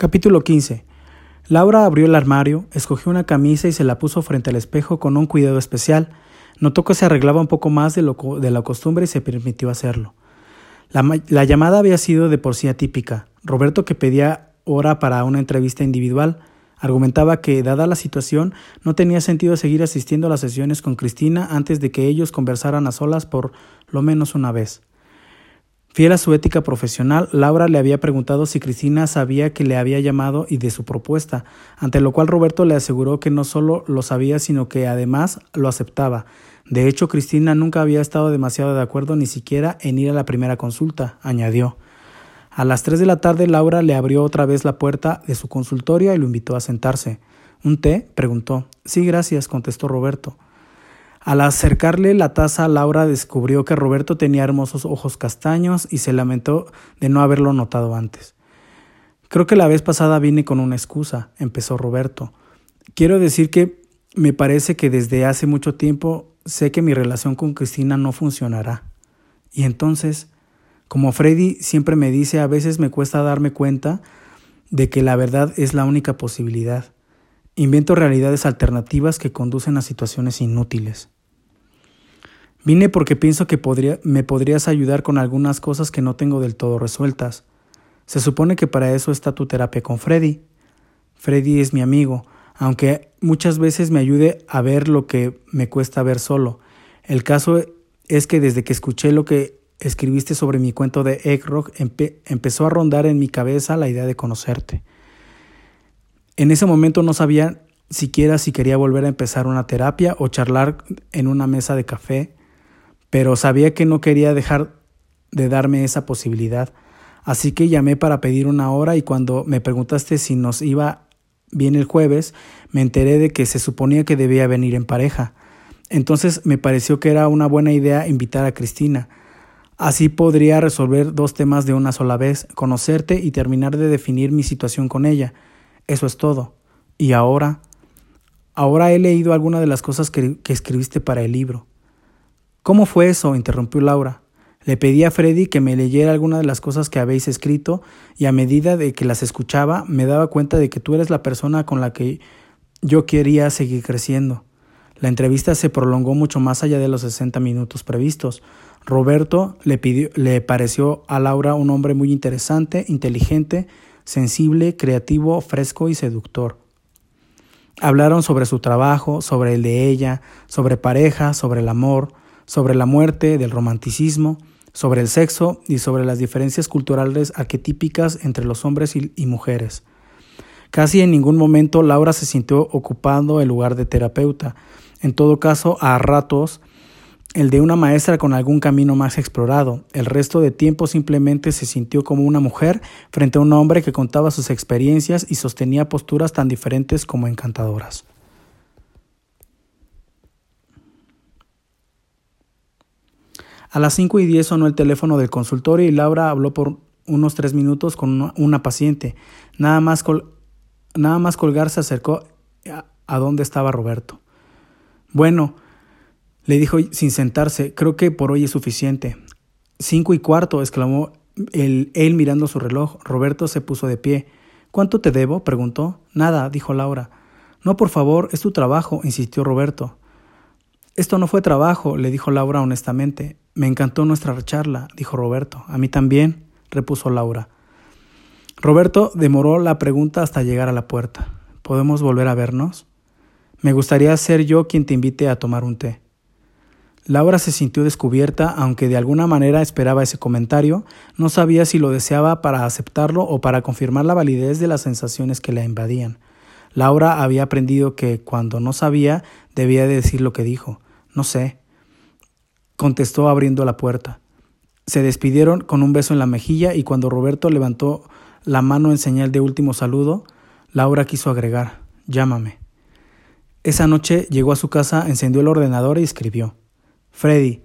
Capítulo 15. Laura abrió el armario, escogió una camisa y se la puso frente al espejo con un cuidado especial. Notó que se arreglaba un poco más de, lo, de la costumbre y se permitió hacerlo. La, la llamada había sido de por sí atípica. Roberto, que pedía hora para una entrevista individual, argumentaba que, dada la situación, no tenía sentido seguir asistiendo a las sesiones con Cristina antes de que ellos conversaran a solas por lo menos una vez. Fiel a su ética profesional, Laura le había preguntado si Cristina sabía que le había llamado y de su propuesta, ante lo cual Roberto le aseguró que no solo lo sabía, sino que además lo aceptaba. De hecho, Cristina nunca había estado demasiado de acuerdo ni siquiera en ir a la primera consulta, añadió. A las tres de la tarde, Laura le abrió otra vez la puerta de su consultorio y lo invitó a sentarse. ¿Un té? preguntó. Sí, gracias, contestó Roberto. Al acercarle la taza, Laura descubrió que Roberto tenía hermosos ojos castaños y se lamentó de no haberlo notado antes. Creo que la vez pasada vine con una excusa, empezó Roberto. Quiero decir que me parece que desde hace mucho tiempo sé que mi relación con Cristina no funcionará. Y entonces, como Freddy siempre me dice, a veces me cuesta darme cuenta de que la verdad es la única posibilidad. Invento realidades alternativas que conducen a situaciones inútiles. Vine porque pienso que podría, me podrías ayudar con algunas cosas que no tengo del todo resueltas. Se supone que para eso está tu terapia con Freddy. Freddy es mi amigo, aunque muchas veces me ayude a ver lo que me cuesta ver solo. El caso es que desde que escuché lo que escribiste sobre mi cuento de Egg Rock, empezó a rondar en mi cabeza la idea de conocerte. En ese momento no sabía siquiera si quería volver a empezar una terapia o charlar en una mesa de café, pero sabía que no quería dejar de darme esa posibilidad. Así que llamé para pedir una hora y cuando me preguntaste si nos iba bien el jueves, me enteré de que se suponía que debía venir en pareja. Entonces me pareció que era una buena idea invitar a Cristina. Así podría resolver dos temas de una sola vez, conocerte y terminar de definir mi situación con ella. Eso es todo. Y ahora, ahora he leído algunas de las cosas que, escribiste para el libro. ¿Cómo fue eso? interrumpió Laura. Le pedí a Freddy que me leyera algunas de las cosas que habéis escrito y a medida de que las escuchaba me daba cuenta de que tú eres la persona con la que yo quería seguir creciendo. La entrevista se prolongó mucho más allá de los 60 minutos previstos. Roberto le pareció a Laura un hombre muy interesante, inteligente, sensible, creativo, fresco y seductor. Hablaron sobre su trabajo, sobre el de ella, sobre pareja, sobre el amor, sobre la muerte, del romanticismo, sobre el sexo y sobre las diferencias culturales arquetípicas entre los hombres y, y mujeres. Casi en ningún momento Laura se sintió ocupando el lugar de terapeuta. En todo caso, a ratos el de una maestra con algún camino más explorado. El resto de tiempo simplemente se sintió como una mujer frente a un hombre que contaba sus experiencias y sostenía posturas tan diferentes como encantadoras. A las cinco y diez sonó el teléfono del consultorio y Laura habló por unos tres minutos con una, paciente. Nada más, nada más colgar se acercó a donde estaba Roberto. Bueno, le dijo sin sentarse, creo que por hoy es suficiente. Cinco y cuarto, exclamó él, él mirando su reloj. Roberto se puso de pie. ¿Cuánto te debo? preguntó. Nada, dijo Laura. No, por favor, es tu trabajo, insistió Roberto. Esto no fue trabajo, le dijo Laura honestamente. Me encantó nuestra charla, dijo Roberto. A mí también, repuso Laura. Roberto demoró la pregunta hasta llegar a la puerta. ¿Podemos volver a vernos? Me gustaría ser yo quien te invite a tomar un té. Laura se sintió descubierta, aunque de alguna manera esperaba ese comentario, no sabía si lo deseaba para aceptarlo o para confirmar la validez de las sensaciones que la invadían. Laura había aprendido que cuando no sabía debía decir lo que dijo. No sé. Contestó abriendo la puerta. Se despidieron con un beso en la mejilla y cuando Roberto levantó la mano en señal de último saludo, Laura quiso agregar, llámame. Esa noche llegó a su casa, encendió el ordenador y escribió. Freddy,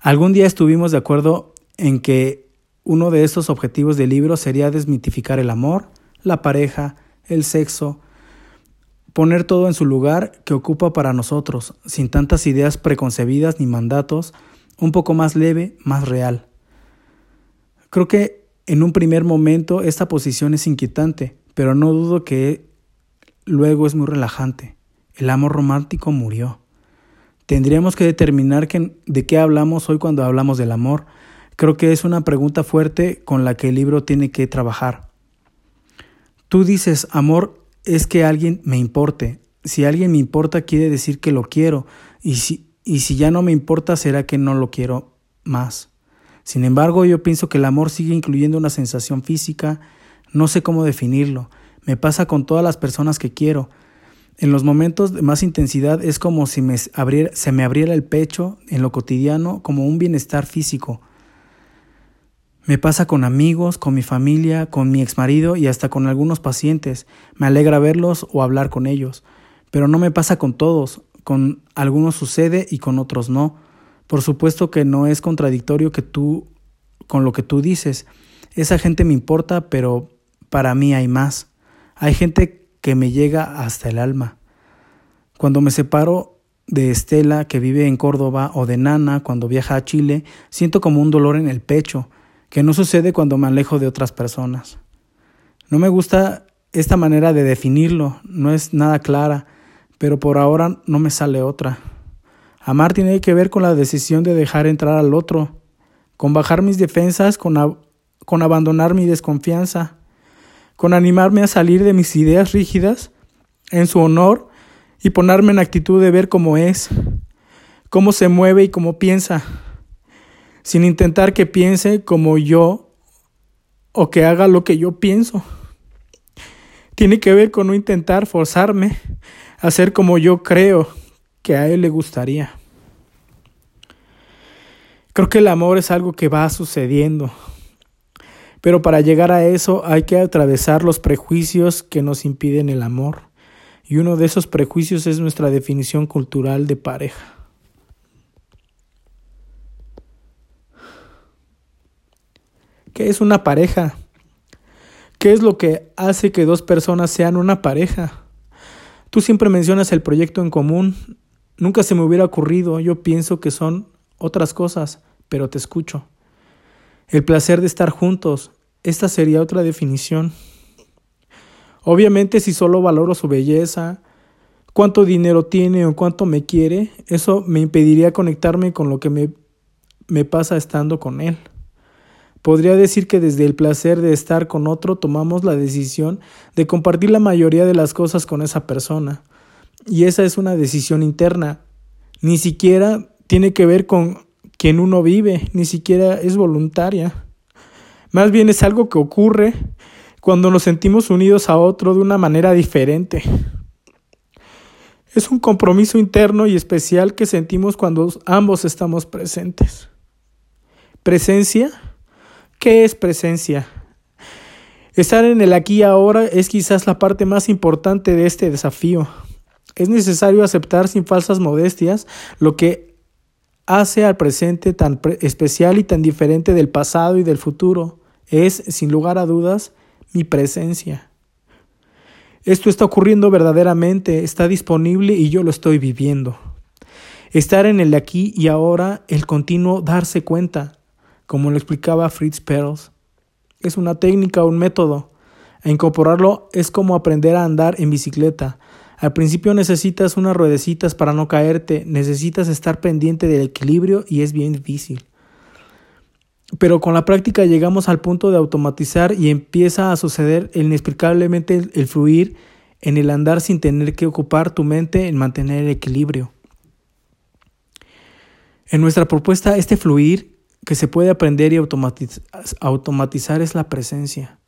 algún día estuvimos de acuerdo en que uno de estos objetivos del libro sería desmitificar el amor, la pareja, el sexo, poner todo en su lugar que ocupa para nosotros, sin tantas ideas preconcebidas ni mandatos, un poco más leve, más real. Creo que en un primer momento esta posición es inquietante, pero no dudo que luego es muy relajante. El amor romántico murió. Tendríamos que determinar de qué hablamos hoy cuando hablamos del amor. Creo que es una pregunta fuerte con la que el libro tiene que trabajar. Tú dices, amor es que alguien me importe. Si alguien me importa quiere decir que lo quiero y si, y si ya no me importa será que no lo quiero más. Sin embargo, yo pienso que el amor sigue incluyendo una sensación física, no sé cómo definirlo, me pasa con todas las personas que quiero. En los momentos de más intensidad es como si se me abriera el pecho en lo cotidiano como un bienestar físico. Me pasa con amigos, con mi familia, con mi exmarido y hasta con algunos pacientes. Me alegra verlos o hablar con ellos. Pero no me pasa con todos. Con algunos sucede y con otros no. Por supuesto que no es contradictorio que tú con lo que tú dices. Esa gente me importa, pero para mí hay más. Hay gente que me llega hasta el alma. Cuando me separo de Estela, que vive en Córdoba, o de Nana, cuando viaja a Chile, siento como un dolor en el pecho, que no sucede cuando me alejo de otras personas. No me gusta esta manera de definirlo, no es nada clara, pero por ahora no me sale otra. Amar tiene que ver con la decisión de dejar entrar al otro, con bajar mis defensas, con, con abandonar mi desconfianza, con animarme a salir de mis ideas rígidas en su honor y ponerme en actitud de ver cómo es, cómo se mueve y cómo piensa sin intentar que piense como yo o que haga lo que yo pienso. Tiene que ver con no intentar forzarme a ser como yo creo que a él le gustaría. Creo que el amor es algo que va sucediendo, pero para llegar a eso hay que atravesar los prejuicios que nos impiden el amor, y uno de esos prejuicios es nuestra definición cultural de pareja. ¿Qué es una pareja? ¿Qué es lo que hace que dos personas sean una pareja? Tú siempre mencionas el proyecto en común. Nunca se me hubiera ocurrido. Yo pienso que son otras cosas, pero te escucho. El placer de estar juntos. Esta sería otra definición. Obviamente si solo valoro su belleza, cuánto dinero tiene o cuánto me quiere, eso me impediría conectarme con lo que me, me pasa estando con él. Podría decir que desde el placer de estar con otro tomamos la decisión de compartir la mayoría de las cosas con esa persona. Y esa es una decisión interna. Ni siquiera tiene que ver con quien uno vive, ni siquiera es voluntaria. Más bien es algo que ocurre cuando nos sentimos unidos a otro de una manera diferente. Es un compromiso interno y especial que sentimos cuando ambos estamos presentes. Presencia ¿Qué es presencia? Estar en el aquí y ahora es quizás la parte más importante de este desafío. Es necesario aceptar sin falsas modestias lo que hace al presente tan especial y tan diferente del pasado y del futuro. Es, sin lugar a dudas, mi presencia. Esto está ocurriendo verdaderamente, está disponible y yo lo estoy viviendo. Estar en el aquí y ahora, el continuo darse cuenta, como lo explicaba Fritz Perls. Es una técnica, un método. A incorporarlo es como aprender a andar en bicicleta. Al principio necesitas unas ruedecitas para no caerte, necesitas estar pendiente del equilibrio y es bien difícil. Pero con la práctica llegamos al punto de automatizar y empieza a suceder inexplicablemente el, fluir en el andar sin tener que ocupar tu mente en mantener el equilibrio. En nuestra propuesta, este fluir que se puede aprender y automatizar es la presencia.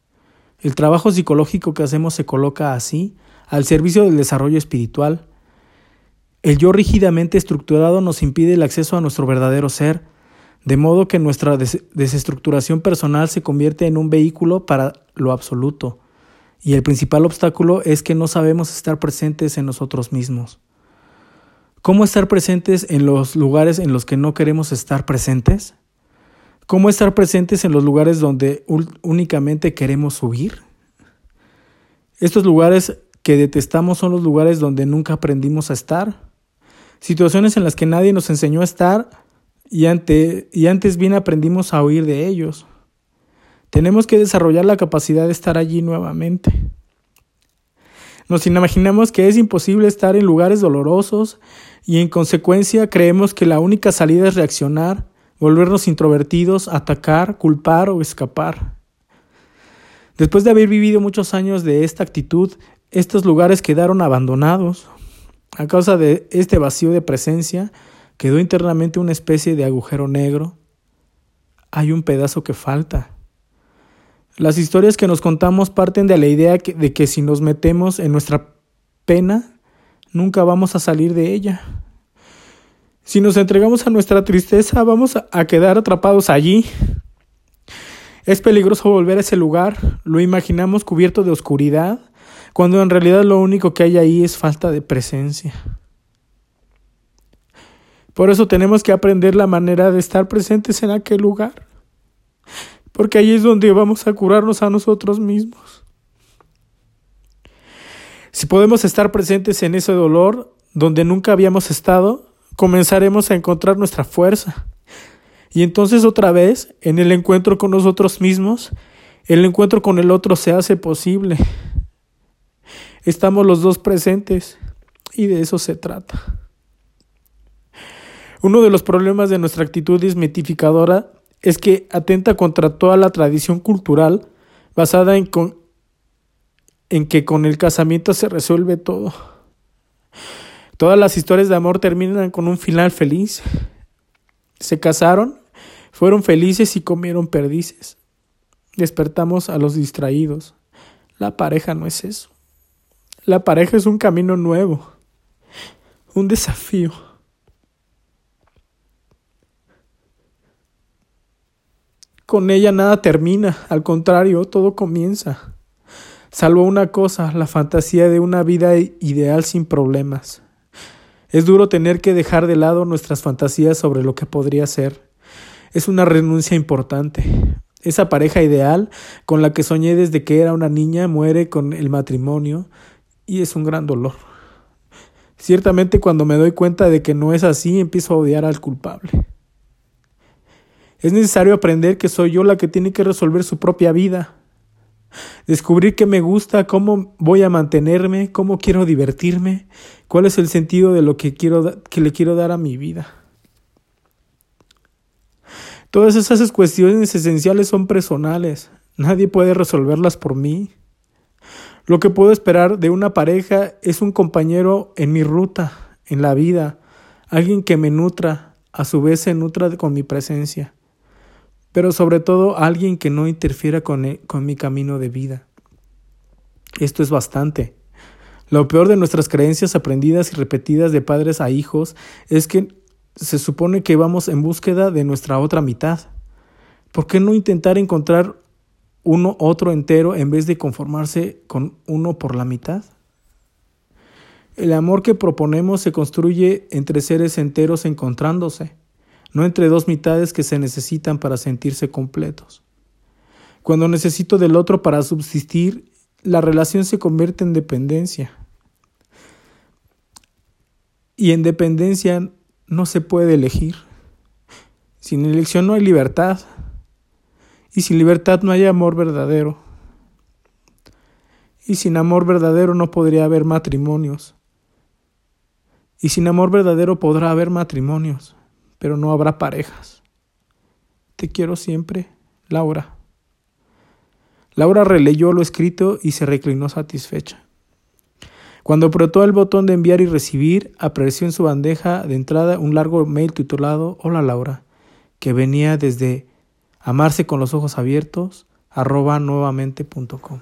El trabajo psicológico que hacemos se coloca así, al servicio del desarrollo espiritual. El yo rígidamente estructurado nos impide el acceso a nuestro verdadero ser, de modo que nuestra desestructuración personal se convierte en un vehículo para lo absoluto, y el principal obstáculo es que no sabemos estar presentes en nosotros mismos. ¿Cómo estar presentes en los lugares en los que no queremos estar presentes? ¿Cómo estar presentes en los lugares donde únicamente queremos huir? Estos lugares que detestamos son los lugares donde nunca aprendimos a estar. Situaciones en las que nadie nos enseñó a estar y, y antes bien aprendimos a huir de ellos. Tenemos que desarrollar la capacidad de estar allí nuevamente. Nos imaginamos que es imposible estar en lugares dolorosos y en consecuencia creemos que la única salida es reaccionar, volvernos introvertidos, atacar, culpar o escapar. Después de haber vivido muchos años de esta actitud, estos lugares quedaron abandonados. A causa de este vacío de presencia, quedó internamente una especie de agujero negro. Hay un pedazo que falta. Las historias que nos contamos parten de la idea de que si nos metemos en nuestra pena, nunca vamos a salir de ella. Si nos entregamos a nuestra tristeza, vamos a quedar atrapados allí. Es peligroso volver a ese lugar, lo imaginamos cubierto de oscuridad, cuando en realidad lo único que hay ahí es falta de presencia. Por eso tenemos que aprender la manera de estar presentes en aquel lugar porque ahí es donde vamos a curarnos a nosotros mismos. Si podemos estar presentes en ese dolor donde nunca habíamos estado, comenzaremos a encontrar nuestra fuerza. Y entonces otra vez, en el encuentro con nosotros mismos, el encuentro con el otro se hace posible. Estamos los dos presentes y de eso se trata. Uno de los problemas de nuestra actitud desmitificadora es que atenta contra toda la tradición cultural basada en, en que con el casamiento se resuelve todo. Todas las historias de amor terminan con un final feliz. Se casaron, fueron felices y comieron perdices. Despertamos a los distraídos. La pareja no es eso. La pareja es un camino nuevo, un desafío. Con ella nada termina, al contrario, todo comienza. Salvo una cosa, la fantasía de una vida ideal sin problemas. Es duro tener que dejar de lado nuestras fantasías sobre lo que podría ser. Es una renuncia importante. Esa pareja ideal con la que soñé desde que era una niña muere con el matrimonio y es un gran dolor. Ciertamente cuando me doy cuenta de que no es así empiezo a odiar al culpable. Es necesario aprender que soy yo la que tiene que resolver su propia vida. Descubrir qué me gusta, cómo voy a mantenerme, cómo quiero divertirme, cuál es el sentido de lo que, quiero, que le quiero dar a mi vida. Todas esas cuestiones esenciales son personales. Nadie puede resolverlas por mí. Lo que puedo esperar de una pareja es un compañero en mi ruta, en la vida, alguien que me nutra, a su vez se nutra con mi presencia pero sobre todo alguien que no interfiera con, e, con mi camino de vida. Esto es bastante. Lo peor de nuestras creencias aprendidas y repetidas de padres a hijos es que se supone que vamos en búsqueda de nuestra otra mitad. ¿Por qué no intentar encontrar uno otro entero en vez de conformarse con uno por la mitad? El amor que proponemos se construye entre seres enteros encontrándose no entre dos mitades que se necesitan para sentirse completos. Cuando necesito del otro para subsistir, la relación se convierte en dependencia. Y en dependencia no se puede elegir. Sin elección no hay libertad. Y sin libertad no hay amor verdadero. Y sin amor verdadero no podría haber matrimonios. Y sin amor verdadero podrá haber matrimonios pero no habrá parejas. Te quiero siempre, Laura. Laura releyó lo escrito y se reclinó satisfecha. Cuando apretó el botón de enviar y recibir, apareció en su bandeja de entrada un largo mail titulado Hola Laura, que venía desde amarse con los ojos abiertos nuevamente.com.